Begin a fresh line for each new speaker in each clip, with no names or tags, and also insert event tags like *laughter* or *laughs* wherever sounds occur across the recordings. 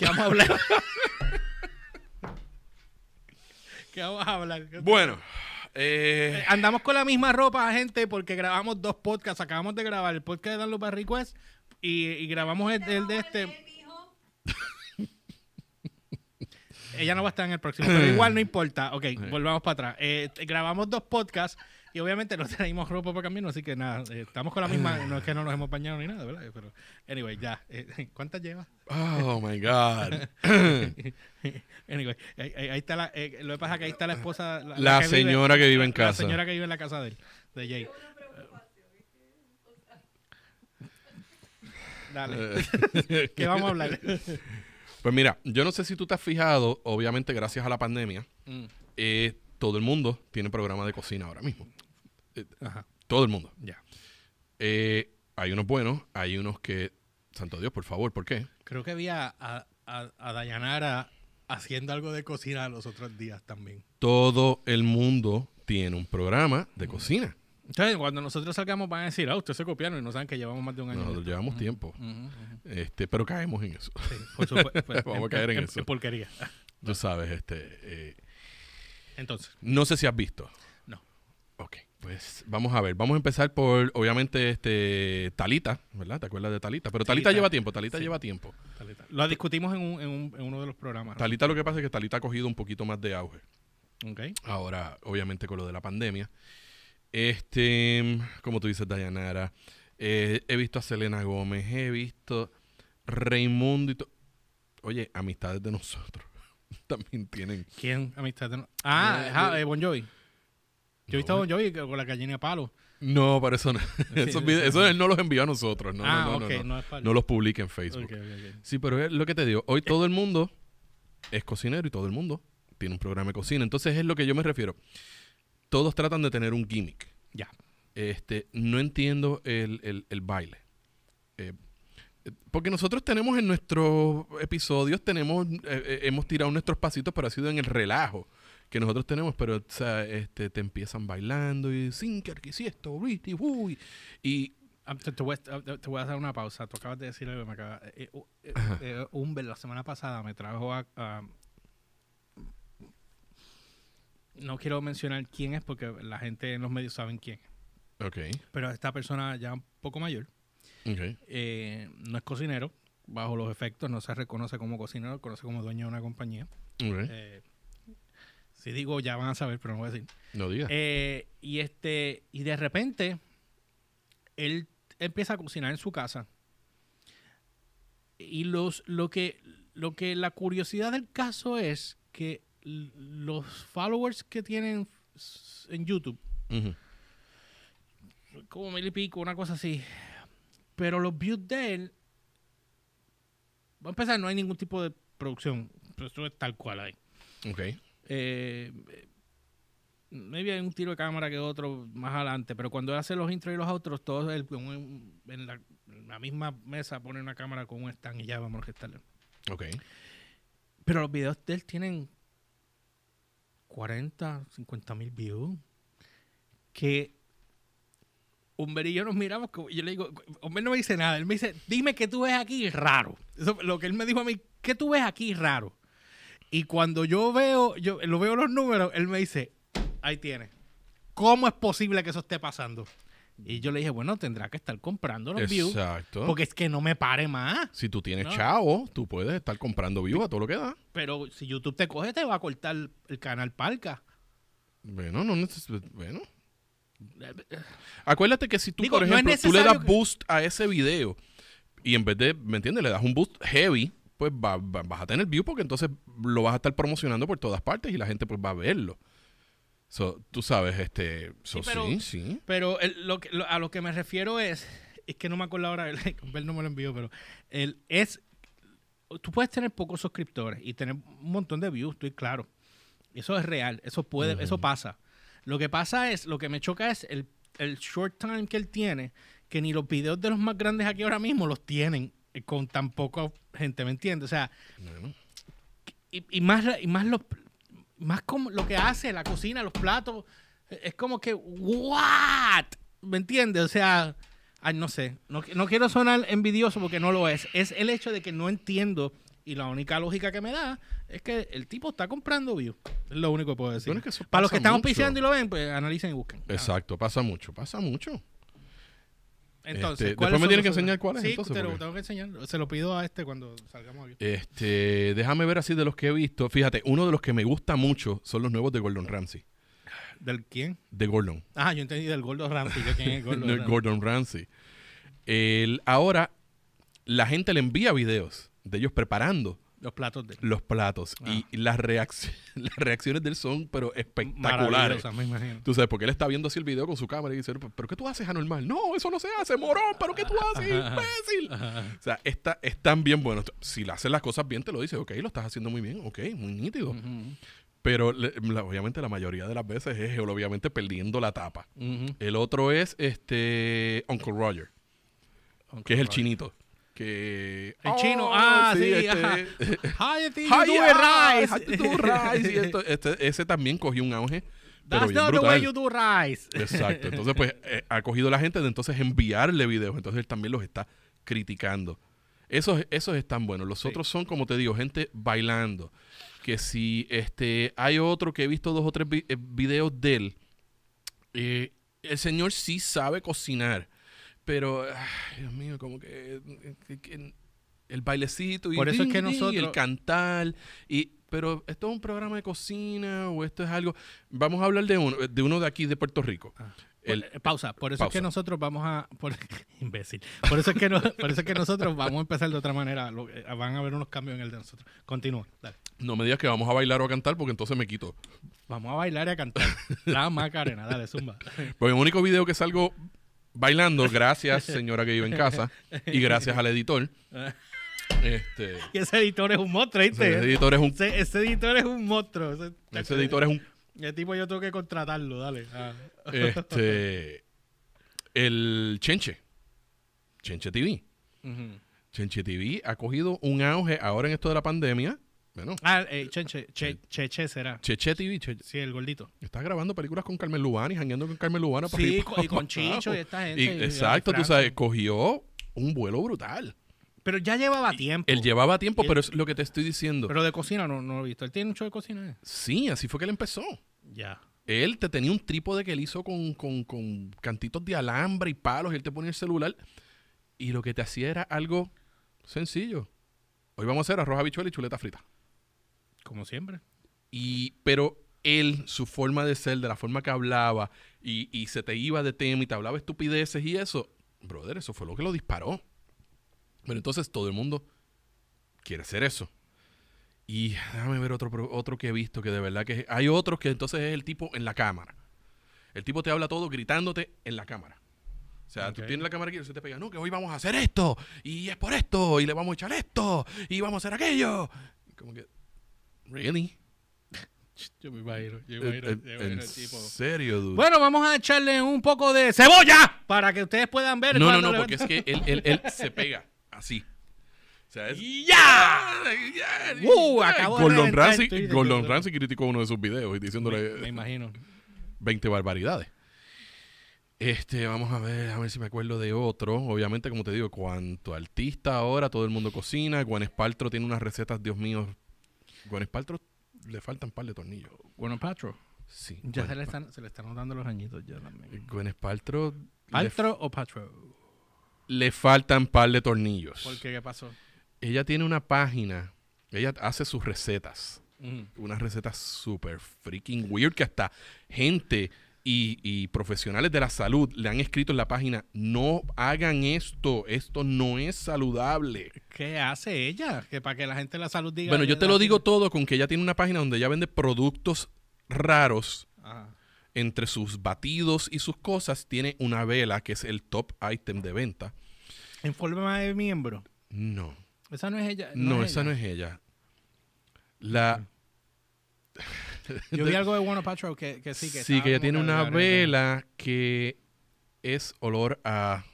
¿Qué vamos a hablar? *laughs* ¿Qué vamos a hablar?
Bueno, eh,
Andamos con la misma ropa, gente, porque grabamos dos podcasts. Acabamos de grabar el podcast de Dan Lupa Request y, y grabamos el, el de este. *laughs* Ella no va a estar en el próximo, pero igual no importa. Ok, volvamos para atrás. Eh, grabamos dos podcasts y obviamente no *laughs* tenemos ropa para camino, así que nada, eh, estamos con la misma. No es que no nos hemos bañado ni nada, ¿verdad? Pero, anyway, ya. Eh, *laughs* ¿Cuántas llevas?
oh my God. *laughs*
anyway, ahí, ahí- está la. eh, lo que pasa es que ahí está la esposa.
La
que vive-
señora que vive en
La
casa.
señora que vive en la casa de él, de Jay. Dale. ¿Qué vamos a hablar?
Pues mira, yo no sé si tú te has fijado, obviamente gracias a la pandemia,
Mm,
eh, todo el mundo tiene programa de cocina ahora mismo.
Ajá,
Todo el mundo.
ya.
Eh, hay unos buenos, hay unos que, santo Dios, por favor, ¿por qué?
Creo que había a, a, a Dayanara haciendo algo de cocina los otros días también.
Todo el mundo tiene un programa de cocina.
Entonces, cuando nosotros salgamos van a decir, ah, ustedes se copiaron y no saben que llevamos más de un año.
Nosotros llevamos tiempo, este, pero caemos en eso.
Sí, por supuesto. *laughs* Pues,
Vamos a caer en eso.
porquería.
Tú sabes, este, eh,
Entonces,
no sé si has visto.
no.
Ok, pues vamos a ver. Vamos a empezar por, obviamente, este Talita, ¿verdad? ¿Te acuerdas de Talita? Pero Talita
Talita.
lleva tiempo, Talita
Sí.
lleva tiempo.
Talita. Lo discutimos en, un, en, un- en uno de los programas. ¿no?
Talita lo que pasa es que Talita ha cogido un poquito más de auge.
Ok.
Ahora, obviamente, con lo de la pandemia. Este, como tú dices, Dayanara. eh, he visto a Selena Gómez, he visto Raimundo y to- Oye, amistades de nosotros *laughs* también tienen.
¿Quién? Amistad no- Ah,
Eh,
Bon Jovi. Yo he visto a. Bon Jovi con la gallina de palo.
No, pero eso no. *laughs* esos videos- eso él no los envió a nosotros. No,
ah,
no, no,
ok,
no, no.
no es para
No los publica en Facebook.
Ok, ok, ok.
Sí, pero es lo que te digo. Hoy todo el mundo es cocinero y todo el mundo tiene un programa de cocina. Entonces es lo que yo me refiero. Todos tratan de tener un gimmick.
Ya.
Este, no entiendo el, el- el baile. Eh, porque nosotros tenemos en nuestros episodios, tenemos, eh, eh, hemos tirado nuestros pasitos, pero ha sido en el relajo que nosotros tenemos, pero o sea, este, te empiezan bailando y Sinker, que esto, uy. Y
Ah, Te, te voy a, te voy a hacer una pausa. Tú acabas de decir algo me acaba. Eh, eh, Humber la semana pasada me trajo a, a- No quiero mencionar quién es porque la gente en los medios saben quién. es.
Ok,
Pero esta persona ya un poco mayor eh, no es cocinero. Bajo los efectos no se reconoce como cocinero, conoce como dueño de una compañía. Eh, si digo ya van a saber, pero no voy a decir.
No digas.
Eh, y este y de repente él empieza a cocinar en su casa y los lo que lo que la curiosidad del caso es que los followers que tienen en YouTube como mil y pico una cosa así pero los views de él va a empezar no hay ningún tipo de producción pero esto es tal cual ahí
Ok.
eh, maybe hay un tiro de cámara que otro más adelante, pero cuando él hace los intros y los outros, todos él un- en, la, en la misma mesa pone una cámara con un stand y ya vamos a gestarle.
Ok.
Pero los videos de él tienen 40, 50 mil views. Que Humber y yo nos miramos, yo le digo, Humber no me dice nada, él me dice, dime qué tú ves aquí raro. Eso, lo que él me dijo a mí, ¿qué tú ves aquí raro? Y cuando yo veo, yo lo veo los números, él me dice, ahí tiene. ¿Cómo es posible que eso esté pasando? Y yo le dije, bueno, tendrá que estar comprando los views.
Exacto.
Porque es que no me pare más.
si tú tienes
No.
chavo, tú puedes estar comprando views a todo lo que da.
Pero si YouTube te coge, te va a cortar el canal Palca.
Bueno, no neces- Bueno. Acuérdate que si tú,
Digo,
por
no
ejemplo, tú le das boost a ese video y en vez de, ¿me entiendes? Le das un boost heavy, pues va- va- vas a tener view porque entonces lo vas a estar promocionando por todas partes y la gente pues va a verlo. So, tú sabes, este... so,
Sí, pero-
sí, sí.
Pero el- lo que- lo- a lo que me refiero es, es que no me acuerdo ahora, *laughs* él no me lo envió, pero el, es, tú puedes tener pocos suscriptores y tener un montón de views, estoy claro. Eso es real, eso puede, eso pasa. Lo que pasa es, lo que me choca es el, el short time que él tiene, que ni los videos de los más grandes aquí ahora mismo los tienen eh, con tan poca gente, ¿me entiendes? O sea,
Bueno,
y, y más y más los más como lo que hace la cocina los platos es como que what me entiendes o sea ay, no sé no, no quiero sonar envidioso porque no lo es. Es el hecho de que no entiendo Y la única lógica que me da es que el tipo está comprando views. Es lo único que puedo decir.
Bueno, es que eso
Para los que están auspiciando y lo ven, pues analicen y busquen.
Exacto, pasa mucho, pasa mucho.
Entonces,
Este,
¿cuáles
después me tienen que enseñar cuáles,
Sí,
entonces,
te lo tengo que enseñar. Se lo pido a este cuando salgamos aquí.
Este, déjame ver así de los que he visto. Fíjate, uno de los que me gusta mucho son los nuevos de Gordon Ramsay.
¿Del quién?
De Gordon.
Ah, yo entendí del Gordo Ramsey. ¿yo ¿Quién es Gordo *laughs*
No,
Ramsey?
Gordon Ramsay. El- ahora, la gente le envía videos de ellos preparando
Los platos de
los platos.
Ah.
Y las, reacc- *laughs* las reacciones de él son, pero espectaculares.
Me imagino.
Tú sabes, porque él está viendo así el video con su cámara y dice, ¿pero qué tú haces anormal? No, eso no se hace, morón, ¿pero qué tú *laughs* haces, imbécil? O sea, está, están bien buenos. Si le haces las cosas bien, te lo dice, ok, lo estás haciendo muy bien, ok, muy nítido. Pero le- la- obviamente la mayoría de las veces es él, obviamente perdiendo la tapa. El otro es este Uncle Roger, que es el
Roger.
chinito. Que,
El chino,
Oh,
ah, sí,
este-
ajá. *laughs* Hi, you
how
rice.
do rice. Y esto- este- ese también cogió un auge. Pero
That's not the way you do rice.
Exacto. Entonces, pues, eh, ha cogido la gente de entonces enviarle videos. Entonces, él también los está criticando. Esos, esos están buenos. Los
Sí.
otros son, como te digo, gente bailando. Que si este hay otro que he visto dos o tres vi- eh, videos de él, eh, el señor sí sabe cocinar. Pero, ay, Dios mío, como que, que- que el bailecito y,
Por eso es que
y
nosotros-
el cantar. Y, pero esto es un programa de cocina o esto es algo. Vamos a hablar de uno, de uno de aquí de Puerto Rico.
Ah.
El-
eh, pausa. Por eso es que nosotros vamos a. Por, *laughs* imbécil. Por eso, es que no- por eso es que nosotros vamos a empezar de otra manera. Lo- eh, van a haber unos cambios en el de nosotros. Continúa. Dale.
No me digas que vamos a bailar o a cantar porque entonces me quito.
Vamos a bailar y a cantar. La Macarena. Dale, zumba. *laughs*
Porque el único video que salgo bailando, gracias *laughs* señora que vive en casa y gracias al editor. Este,
Y ese editor es un monstruo, ¿viste?
ese editor es un
Ese, ese editor es un monstruo. Ese,
ese editor es un
El tipo yo tengo que contratarlo, dale. Ah.
este *laughs* el Chenche. Chenche TV. Chenche TV ha cogido un auge ahora en esto de la pandemia. Bueno,
Ah, eh, che, Cheche será.
Cheche TV, Che-
Sí, el gordito.
está grabando películas con Carmen y jangueando con Carmen Lubana para
Sí, y con *laughs* Chicho y esta gente.
Y-
y
exacto, tú sabes, cogió un vuelo brutal.
Pero ya llevaba tiempo.
Él llevaba tiempo,
él-
pero es lo que te estoy diciendo.
Pero de cocina no, no lo he visto. Él tiene mucho de cocina. ¿eh?
sí, así fue que él empezó.
Ya.
Él te tenía un trípode que él hizo con, con- con cantitos de alambre y palos y él te ponía el celular. Y lo que te hacía era algo sencillo. Hoy vamos a hacer arroz habichuela y chuleta frita.
Como siempre.
Y, pero él, su forma de ser, de la forma que hablaba, y, y se te iba de tema y te hablaba estupideces y eso, brother, eso fue lo que lo disparó. Pero entonces todo el mundo quiere hacer eso. Y déjame ver otro, otro que he visto que de verdad que hay otros que entonces es el tipo en la cámara. El tipo te habla todo gritándote en la cámara. O sea, tú tienes la cámara aquí y se te pega, no, que hoy vamos a hacer esto, y es por esto, y le vamos a echar esto, y vamos a hacer aquello. Como que, ¿really?
Yo me imagino. Yo
En, en- en serio, dude.
Bueno, vamos a echarle un poco de cebolla para que ustedes puedan ver.
no, no, no,
le-
porque es que él, él, él se pega así. O sea, es...
¡Ya!
¡Ya!
Uh,
Gordon Ramsay. Gordon Ramsay criticó uno de sus videos y
Me,
diciéndole
me imagino.
20 barbaridades. Este, vamos a ver, a ver si me acuerdo de otro. Obviamente, como te digo, cuanto artista ahora, todo el mundo cocina. Gwen Paltrow tiene unas recetas, Dios mío. Gwen Paltrow le faltan un par de tornillos.
Bueno, Patro.
Sí.
Ya se le, están, se le están notando los añitos ya también.
Gwyneth Paltrow
¿Patro o Patro?
le faltan un par de tornillos.
¿Por qué? ¿Qué pasó?
Ella tiene una página. Ella hace sus recetas.
Ujú.
Unas recetas super freaking weird que hasta gente y, y profesionales de la salud le han escrito en la página, no hagan esto, esto no es saludable.
¿Qué hace ella? Que para que la gente de la salud diga.
Bueno, yo te lo digo todo con que ella tiene una página donde ella vende productos raros.
Ajá.
Entre sus batidos y sus cosas tiene una vela que es el top item de venta.
En forma de miembro.
No,
Esa no es ella.
no,
es
esa
ella.
no es ella. La, *laughs*
Yo vi algo de Bueno Patro que, que sí, que
sí, que ella tiene una
la-
vela que es olor a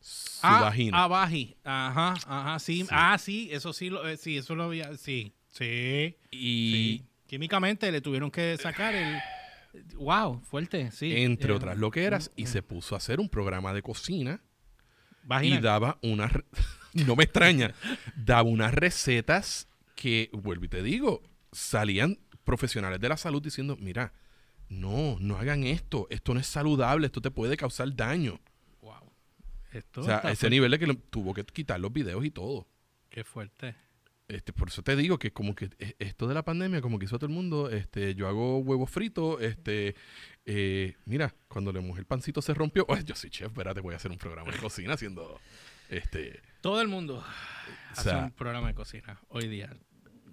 su
ah,
vagina.
Ah, vaji. Ajá, ajá, sí.
Sí.
Ah, sí, eso sí, lo, eh, sí, eso lo había. Sí, sí.
y
sí. Químicamente le tuvieron que sacar el. Wow, fuerte, sí.
entre
Eh,
otras loqueras, y se puso a hacer un programa de cocina
Vagina.
y daba una... re- *laughs* no me extraña, daba unas recetas que, vuelvo y te digo, salían profesionales de la salud diciendo, mira, no, no hagan esto, esto no es saludable, esto te puede causar daño.
Wow. Esto
o sea, a ese
fuerte.
nivel de que lo- tuvo que quitar los videos y todo.
Qué fuerte.
Este, por eso te digo que como que e- esto de la pandemia, como que hizo todo el mundo, este, yo hago huevos fritos, este, eh, mira, cuando le mojé el pancito se rompió, *laughs* Ay, yo soy chef, espérate, voy a hacer un programa de cocina haciendo, este,
Todo el mundo
o
hace un programa de cocina hoy día.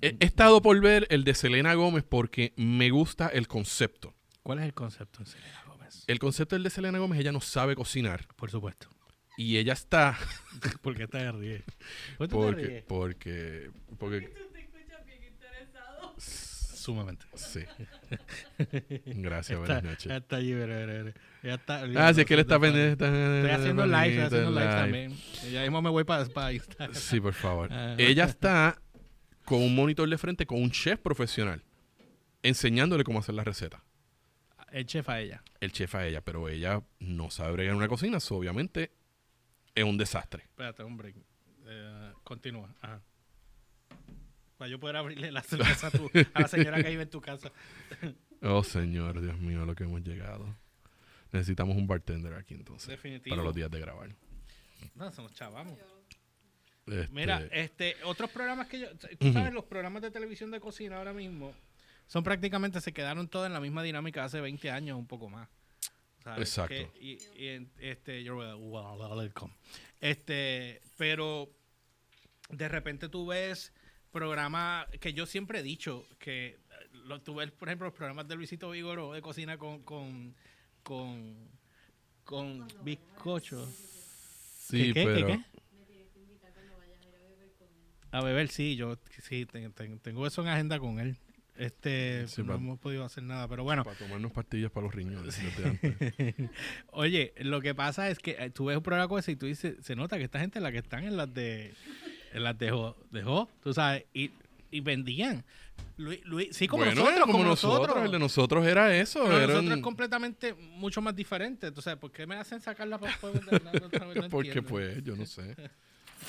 He, he estado por ver el de Selena Gómez porque me gusta el concepto.
¿Cuál es el concepto en Selena Gómez?
El concepto del de Selena Gómez, ella no sabe cocinar
Por supuesto.
y ella está, *laughs*
¿Por qué te *laughs* ríes? ¿Por qué te
porque,
ríes?
porque, porque,
Tú te escuchas bien interesado.
Sumamente.
sí. Gracias, buenas noches.
está allí, veré, veré, veré. Ya está.
Ah, sí, es que él está pendiente.
Estoy haciendo live, estoy haciendo live
live.
también. Ya mismo me voy para Instagram.
Sí, por favor.
Ajá.
Ella está con un monitor de frente con un chef profesional enseñándole cómo hacer la receta.
El chef a ella.
El chef a ella, pero ella no sabe bregar en una cocina, so, obviamente es un desastre.
Espérate, hombre. Eh, continúa. Ajá. Para yo poder abrirle la cerveza a, tu- a la señora que vive en tu casa. *laughs*
Oh, señor, Dios mío, a lo que hemos llegado. Necesitamos un bartender aquí entonces.
Definitivo.
Para los días de grabar.
No, somos chavamos.
Este,
Mira, este, otros programas que yo. Tú sabes, los programas de televisión de cocina ahora mismo son prácticamente, se quedaron todos en la misma dinámica hace 20 años, un poco más. ¿Sabes?
Exacto.
Que- y, y este, you're welcome. Este, pero de repente tú ves programas que yo siempre he dicho que lo, tú ves, por ejemplo, los programas de Luisito Vigoro de cocina con con con, con bizcocho.
sí,
¿Qué, qué,
pero
qué, qué? A beber, sí, yo sí te- te- tengo eso en agenda con él. Este,
Sí,
no hemos podido hacer nada, pero bueno.
para tomarnos pastillas para los riñones. antes. *laughs*
Oye, lo que pasa es que eh, tú ves un programa con ese y tú dices, se nota que esta gente es la que están en las de en las dejó, dejó, tú sabes, y, y vendían. Luis, Luis- sí, como
bueno,
nosotros, como, nosotros.
El de nosotros era eso.
Pero nosotros es completamente mucho más diferente. Entonces, ¿por qué me hacen sacar la otra vez? *laughs* No
Porque
entiendo.
pues, yo no sé.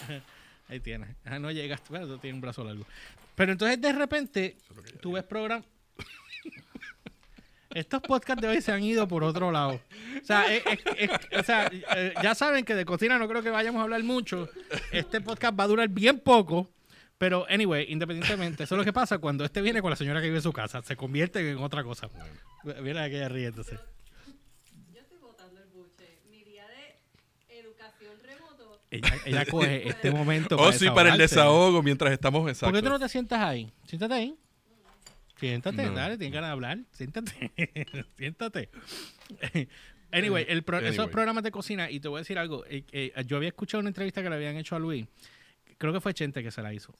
*laughs*
Ahí tienes. Ah, no llegas. Bueno, tú tienes un brazo largo. Pero entonces, de repente, tú ves programas. *laughs* Estos podcasts de hoy se han ido por otro lado. O sea, es- es- es- o sea, eh, ya saben que de cocina no creo que vayamos a hablar mucho. Este podcast va a durar bien poco. Pero, anyway, independientemente, eso es lo que pasa cuando este viene con la señora que vive en su casa. Se convierte en otra cosa. Mira aquella riéndose.
Yo estoy votando el buche. Mi día de educación remoto.
Ella, ella coge este momento *laughs*
Oh, sí, para el desahogo mientras estamos
¿Por
exacto.
qué tú no te sientas ahí? Siéntate ahí. Siéntate,
No.
dale, tienes ganas de hablar. Siéntate. *laughs* Siéntate. *laughs* anyway, el pro- esos programas de cocina, y te voy a decir algo. eh, eh, yo había escuchado una entrevista que le habían hecho a Luis. Creo que fue Chente que se la hizo.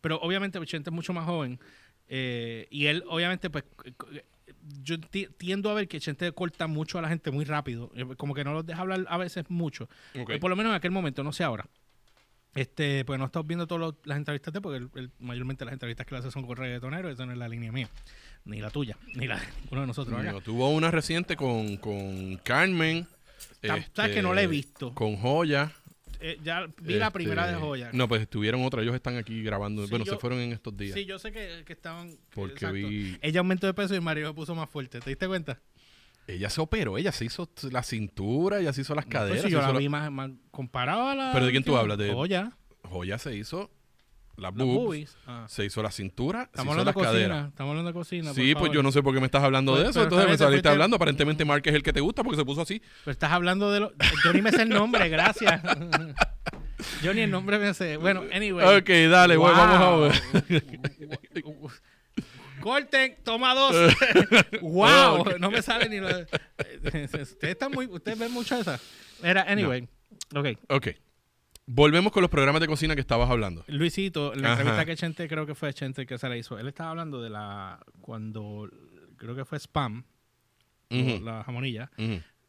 Pero obviamente Chente es mucho más joven. eh, y él, obviamente, pues. Yo ti- tiendo a ver que Chente corta mucho a la gente muy rápido. eh, Como que no los deja hablar a veces mucho.
Ok.
Eh, por lo menos en aquel momento, no sé ahora. Este, pues no estamos viendo todas las entrevistas de porque el- el- mayormente las entrevistas que le hace son con reggaetoneros, esa no es la línea mía. Ni la tuya, *laughs* ni la de ninguno de nosotros acá.
No, tuvo una reciente con, con Carmen.
Sabes que no la he visto.
Con Joya.
Eh, ya vi la
Este,
primera de Joya.
No, pues tuvieron otra. Ellos están aquí grabando.
Sí,
bueno,
yo-
se fueron en estos días.
Sí, yo sé que, que estaban.
Porque
exacto.
vi-
Ella aumentó de peso y Mario se puso más fuerte. ¿Te diste cuenta?
Ella se operó. Ella se hizo la cintura, ella se hizo las
Pues
caderas. se
yo la
la-
vi más, más comparado a la.
¿Pero de quién tú hablas? De-
Joya.
Joya se hizo las
Las
boobs.
boobies. Ah.
Se hizo la cintura. se
Estamos
hizo
hablando de
las
cocina.
caderas.
Estamos hablando de cocina.
Sí, pues yo no sé por qué me estás hablando
Pues,
de eso.
pero
Entonces me
te
saliste hablando. Aparentemente Mark es el que te gusta porque se puso así.
Pero estás hablando de lo. Yo ni me sé el nombre, gracias. *laughs* Yo ni el nombre me sé. Bueno, anyway.
Ok, dale, güey, vamos a ver.
Corten, toma dos. *laughs* wow, no me sale ni lo. *laughs* Ustedes están muy, ustedes ven mucho esa. Era, anyway. Ok.
Ok. Volvemos con los programas de cocina que estabas hablando.
Luisito, la
Ajá.
entrevista que Chente, creo que fue Chente que se la hizo. Él estaba hablando de la. Cuando. Creo que fue Spam, o
Ujú,
la jamonilla.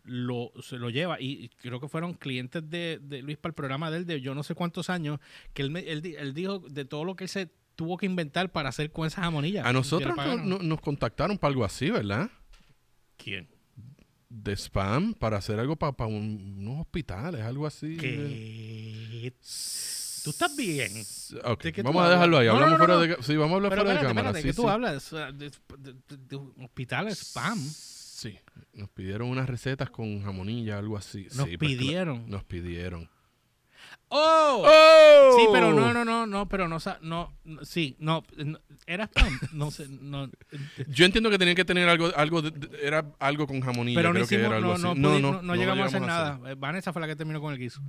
lo, se lo lleva y creo que fueron clientes de, de Luis para el programa de él de yo no sé cuántos años que él, me- él, él dijo de todo lo que él se tuvo que inventar para hacer con esa jamonilla.
A nosotros no- no- nos contactaron para algo así, ¿verdad?
¿Quién?
De spam para hacer algo para unos hospitales, algo así.
¿Qué? ¿Tú estás bien?
Ok,
¿De qué tú
vamos a
hablas?
dejarlo ahí.
No,
Hablamos
no,
fuera de Sí, vamos a hablar
Pero
fuera
espérate,
de cámara.
espérate,
sí,
¿qué tú
sí.
hablas? Ah, De, de- hospitales spam.
Sí, nos pidieron unas recetas con jamonilla, algo así.
Nos
Sí, pues,
pidieron.
Nos pidieron.
¡Oh!
¡Oh!
Sí, pero no, no, no, no, pero no, no, no, sí, no, no, era spam, no sé, no, *laughs*
Yo entiendo que tenían que tener algo, algo de- de- era algo con jamonilla,
pero no
creo que
hicimos,
era algo
no,
así.
no,
no, no,
llegamos a hacer nada. Eh, Vanessa fue la que terminó con el guiso,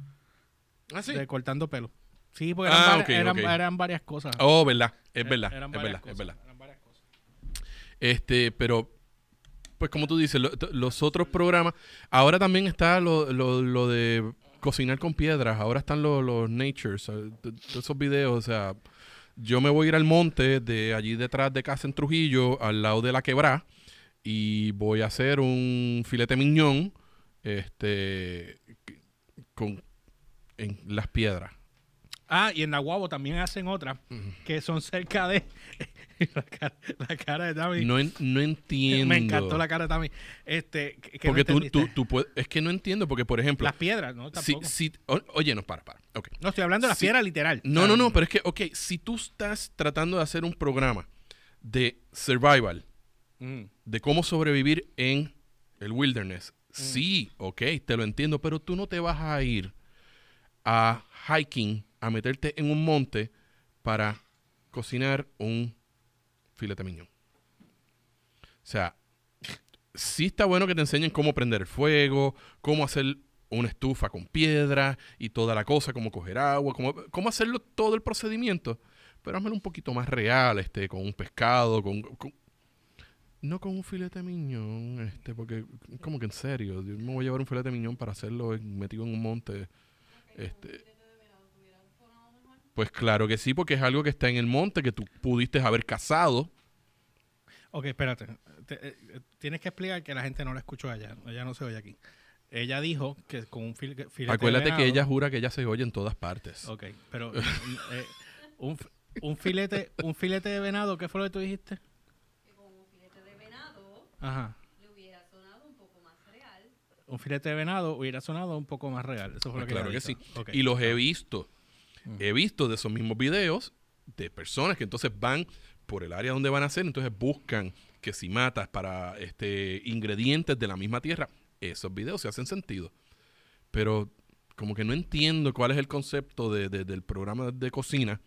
¿Ah, sí?
de cortando pelo. Sí, porque eran,
Ah,
varias,
ok,
eran, varias cosas.
Oh, verdad, es
Eh,
verdad,
eran
es verdad, es
cosas,
verdad.
eran varias cosas.
Este, pero, pues como tú dices, lo- los otros programas, ahora también está lo, lo, lo de cocinar con piedras, ahora están los, los natures, eh, esos videos, o sea, yo me voy a ir al monte de allí detrás de casa en Trujillo, al lado de la quebrá, y voy a hacer un filete miñón, este, con, en las piedras.
Ah, y en Nahuabo también hacen otras que son cerca de *laughs* la, cara, la cara de Tami.
No, en- no entiendo.
Me encantó la cara de Tami. Este, que- que no
Porque tú, tú, tú puedes, es que no entiendo, porque por ejemplo,
las piedras, ¿no?
si,
Tampoco.
si, o- oye, no, para, para,
no, estoy hablando de las
si-
piedras literal.
No, no, no, pero es que, ok, si tú estás tratando de hacer un programa de survival,
Mm.
de cómo sobrevivir en el wilderness,
Mm.
sí, ok, te lo entiendo, pero tú no te vas a ir a hiking, a meterte en un monte para cocinar un filete miñón. O sea, sí está bueno que te enseñen cómo prender el fuego, cómo hacer una estufa con piedra y toda la cosa, cómo coger agua, cómo, cómo hacerlo todo el procedimiento. Pero házmelo un poquito más real, este, con un pescado, con, con- no con un filete miñón, este, porque como que en serio, yo me voy a llevar un filete miñón para hacerlo metido en un monte. Este, pues claro que sí, porque es algo que está en el monte que tú pudiste haber cazado.
Ok, espérate. Te- eh, eh, tienes que explicar que la gente no la escuchó allá. Ella no se oye aquí. Ella dijo que con un fil- filete de
Acuérdate que
venado-
ella jura que ella se oye en todas partes.
Ok, pero eh, un, un filete un filete de venado, ¿qué fue lo que tú dijiste?
Que con un filete de venado
Ajá.
le hubiera sonado un poco más real.
Un filete de venado hubiera sonado un poco más real. Eso fue
Pues
lo que
claro
ella
que sí. Y los he visto.
Mm.
He visto de esos mismos videos de personas que entonces van por el área donde van a hacer, entonces buscan que si matas para este ingredientes de la misma tierra, esos videos se hacen sentido. Pero como que no entiendo cuál es el concepto de- de- del programa de cocina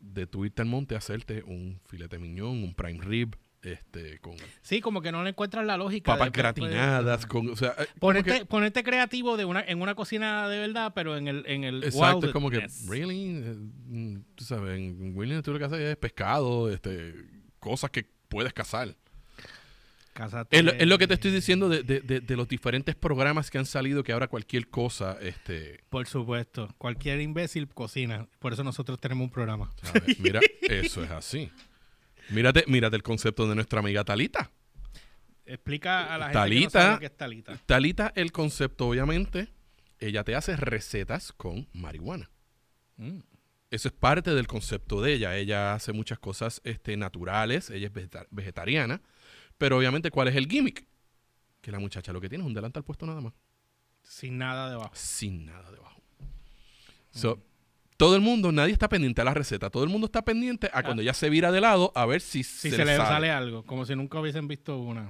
de tu irte al monte a hacerte un filete miñón, un prime rib, este, con
Sí, como que no le encuentras la lógica.
papas
de-
gratinadas, con, o sea, eh,
Ponerte,
que-
ponerte creativo de una, en una cocina de verdad, pero en el, en el
Exacto, es como que, really, mm, tú sabes, en Wilderness tú lo que haces es pescado, este, cosas que puedes cazar.
Cásate-
Es lo, es lo que te estoy diciendo de, de- de- *laughs* de los diferentes programas que han salido que ahora cualquier cosa, este,
Por supuesto. Cualquier imbécil cocina. Por eso nosotros tenemos un programa.
¿sabes? mira, eso es así. *laughs* Mírate, mírate el concepto de nuestra amiga Talita.
Explica a la gente que no
Talita.
sabe lo que es talita.
Talita, el concepto, obviamente, ella te hace recetas con marihuana.
Mm.
Eso es parte del concepto de ella. Ella hace muchas cosas este, naturales, ella es vegeta- vegetariana, pero obviamente, ¿cuál es el gimmick? Que la muchacha lo que tiene es un delantal puesto nada más,
Sin nada debajo.
sin nada debajo. So, todo el mundo, nadie está pendiente a la receta, todo el mundo está pendiente a cuando ella se vira de lado a ver si,
Si
se,
se, le
sale.
sale algo. Como si nunca hubiesen visto una.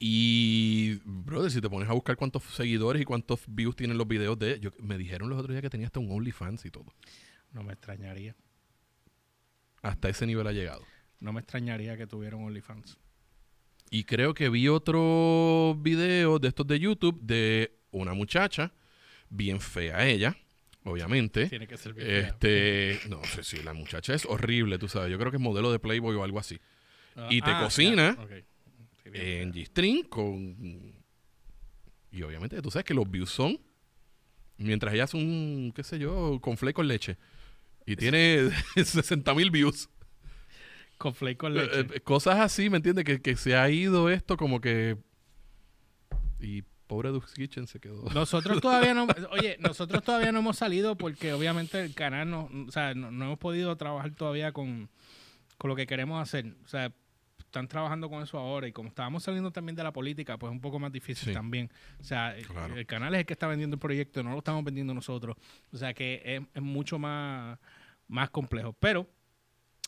Y, brother, si te pones a buscar cuántos seguidores y cuántos views tienen los videos de yo, me dijeron los otros días que tenía hasta un OnlyFans y todo.
No me extrañaría.
Hasta ese nivel ha llegado.
No me extrañaría que tuvieran OnlyFans.
Y creo que vi otro video de estos de YouTube de una muchacha, bien fea ella, obviamente.
Tiene que ser bien.
Este, no sé si la muchacha es horrible, tú sabes. Yo creo que es modelo de Playboy o algo así.
Ah,
y te
ah,
cocina.
Sí, bien
En. G-String con. Y obviamente tú sabes que los views son. Mientras ella hace un, qué sé yo, con con leche. Y tiene *laughs* 60 mil views.
Con flake con leche.
Eh, eh, cosas así, ¿me entiendes? Que, que se ha ido esto como que... Y pobre Duke's Kitchen se quedó.
Nosotros *laughs* todavía no, oye, nosotros todavía no hemos salido porque obviamente el canal no, o sea, no, no hemos podido trabajar todavía con, con lo que queremos hacer. O sea, están trabajando con eso ahora y como estábamos saliendo también de la política, pues es un poco más difícil
Sí.
también. O sea, el-
Claro.
el canal es el que está vendiendo el proyecto, no lo estamos vendiendo nosotros. O sea que es, es mucho más, más complejo. Pero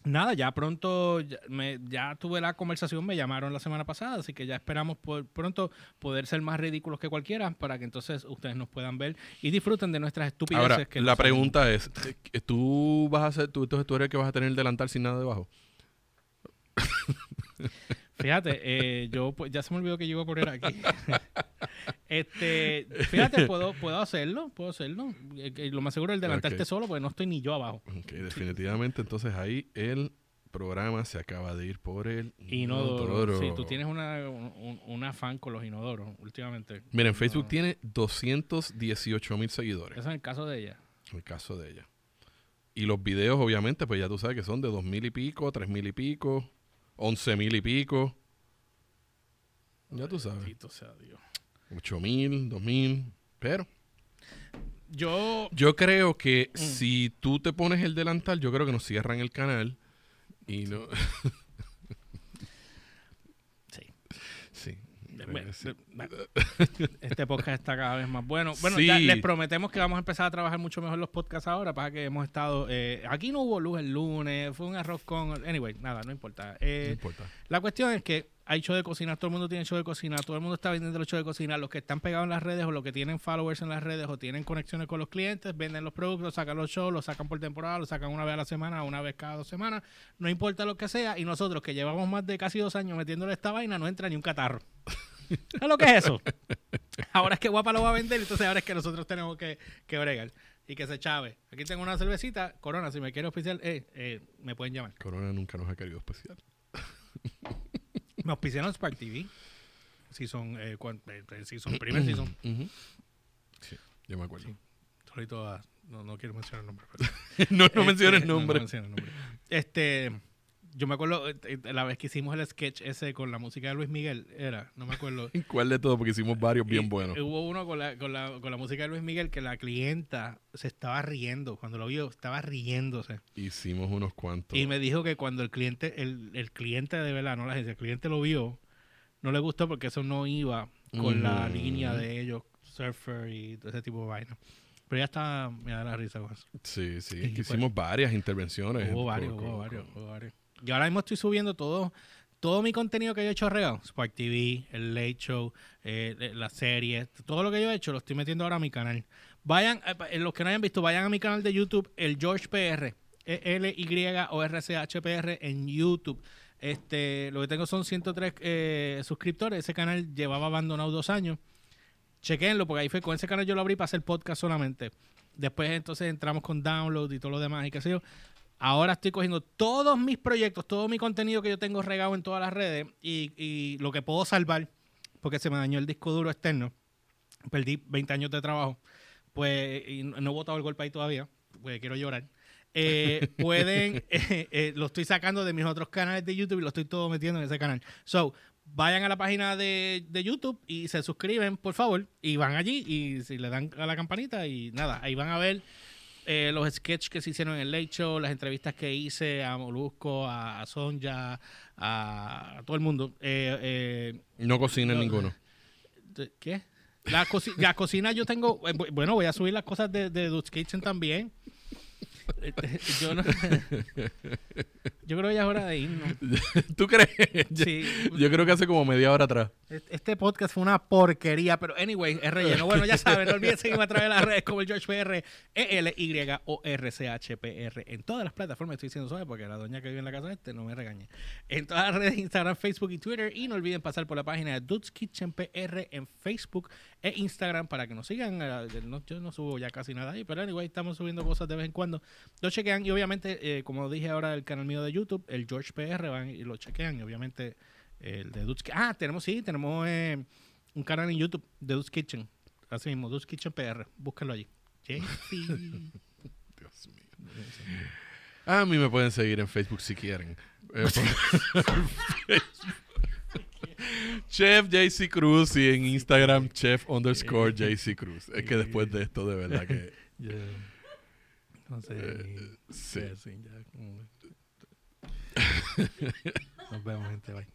nada, ya pronto, ya, me- ya tuve la conversación, me llamaron la semana pasada, así que ya esperamos por pronto poder ser más ridículos que cualquiera para que entonces ustedes nos puedan ver y disfruten de nuestras estupideces.
Ahora,
que
la pregunta es, ¿tú vas a hacer, tú, tú eres el que vas a tener el delantal sin nada debajo? *laughs*
Fíjate, eh, yo pues, ya se me olvidó que yo iba a poner aquí. *laughs* este, fíjate, puedo, puedo hacerlo, puedo hacerlo. Eh, lo más seguro es el delantarte
Ok.
solo, porque no estoy ni yo abajo.
Ok, definitivamente, entonces ahí el programa se acaba de ir por el
Inodoro. Sí, tú tienes una, un, un afán con los inodoros últimamente.
Miren, Facebook
No.
tiene 218 mil seguidores,
Eso es el caso de ella.
el caso de ella. Y los videos, obviamente, pues ya tú sabes que son de dos mil y pico, tres mil y pico, once mil y pico. Ya tú sabes.
Bendito sea Dios.
Ocho mil, dos mil. Pero
Yo,
yo creo que
Mm.
si tú te pones el delantal, yo creo que nos cierran el canal. Y no. *laughs*
sí.
sí. *laughs*
Este podcast está cada vez más bueno. Bueno,
Sí.
ya les prometemos que vamos a empezar a trabajar mucho mejor los podcasts ahora. Para que hemos estado. eh, aquí no hubo luz el lunes, fue un arroz con. Anyway, nada, no importa.
No
Eh,
importa.
La cuestión es que hay show de cocina, todo el mundo tiene show de cocina, todo el mundo está vendiendo los shows de cocina, los que están pegados en las redes o los que tienen followers en las redes o tienen conexiones con los clientes, venden los productos, sacan los shows, los sacan por temporada, los sacan una vez a la semana, una vez cada dos semanas, no importa lo que sea, y nosotros que llevamos más de casi dos años metiéndole esta vaina, no entra ni un catarro. *laughs* ¿Sabes lo que es eso? *laughs* Ahora es que Guapa lo va a vender, entonces ahora es que nosotros tenemos que, que bregar y que se chave. Aquí tengo una cervecita, Corona, si me quiere oficial, eh, eh, me pueden llamar.
Corona nunca nos ha querido especial. *laughs*
Me auspiciaron Spark TV. Si son, eh, cuan- eh, si son primer season. *clears throat*
Ujú. Sí, yo me acuerdo.
Sí. Solito a- no, no quiero mencionar el nombre. pero- *laughs*
no, no
Este,
menciones
no, no
nombre.
menciones nombre. Este, yo me acuerdo eh, eh, la vez que hicimos el sketch ese con la música de Luis Miguel, era, no me acuerdo. *laughs*
¿Cuál de todo? Porque hicimos varios bien
Y,
buenos.
Hubo uno con la, con, la, con la música de Luis Miguel que la clienta se estaba riendo. Cuando lo vio, estaba riéndose.
Hicimos unos cuantos.
Y me dijo que cuando el cliente, el, el cliente de verdad, no la agencia, el cliente lo vio, no le gustó porque eso no iba con la
Ujú.
línea de ellos, surfer y todo ese tipo de vaina. Pero ya está, me da la risa con eso.
Sí, sí. Que
fue-
hicimos varias intervenciones.
Hubo varios, hubo varios, hubo varios. Y ahora mismo estoy subiendo todo, todo mi contenido que yo he hecho regado. Spark TV, el Late Show, eh, eh, las series, todo lo que yo he hecho lo estoy metiendo ahora a mi canal. Vayan, eh, eh, los que no hayan visto, vayan a mi canal de YouTube, el George PR, E L-Y-O-R-C-H-P-R en YouTube. Este, lo que tengo son 103 eh, suscriptores. Ese canal llevaba abandonado dos años. Chequenlo, porque ahí fue con ese canal yo lo abrí para hacer podcast solamente. Después entonces entramos con download y todo lo demás y qué sé yo. Ahora estoy cogiendo todos mis proyectos, todo mi contenido que yo tengo regado en todas las redes y, y lo que puedo salvar, porque se me dañó el disco duro externo. Perdí 20 años de trabajo. Pues y no no he votado el golpe ahí todavía, pues quiero llorar. Eh, *laughs* pueden, eh, eh, lo estoy sacando de mis otros canales de YouTube y lo estoy todo metiendo en ese canal. So, vayan a la página de, de YouTube y se suscriben, por favor, y van allí y si le dan a la campanita y nada, ahí van a ver eh, los sketches que se hicieron en el Late Show, las entrevistas que hice a Molusco, a, Sonja, a, a todo el mundo. Eh, eh,
No cocinen
No.
ninguno.
¿Qué? La, coci- la cocina yo tengo, eh, bu- bueno, voy a subir las cosas de, de Dutch Kitchen también. *laughs* Yo, no- *laughs* yo creo que ya es hora de irnos. *laughs*
¿Tú crees?
Sí.
Yo creo que hace como media hora atrás.
Este podcast fue una porquería, pero anyway, es relleno. Bueno, ya saben, no olviden seguirme a través de las redes como el George PR, E-L-Y-O-R-C-H-P-R. En todas las plataformas estoy diciendo suave porque la doña que vive en la casa este no me regañe. En todas las redes, Instagram, Facebook y Twitter. Y no olviden pasar por la página de Dudes Kitchen PR en Facebook e Instagram para que nos sigan. Eh, no- yo no subo ya casi nada ahí, pero anyway, estamos subiendo cosas de vez en cuando. Lo chequean y obviamente, eh, como dije ahora, el canal mío de YouTube, el George PR, van y lo chequean y obviamente el de Ki- Ah, tenemos, sí, tenemos eh, un canal en YouTube de Dudes Kitchen. Así mismo, Dudes Kitchen PR. Búscalo allí. Sí, *laughs* sí.
Dios mío. A mí me pueden seguir en Facebook si quieren. Eh, por- *laughs* *laughs* Chef JC Cruz y en Instagram chef underscore JC Cruz. Es que después de esto, de verdad que. *laughs*
No sé.
Eh, sí. *laughs*
Nos vemos, gente. Bye.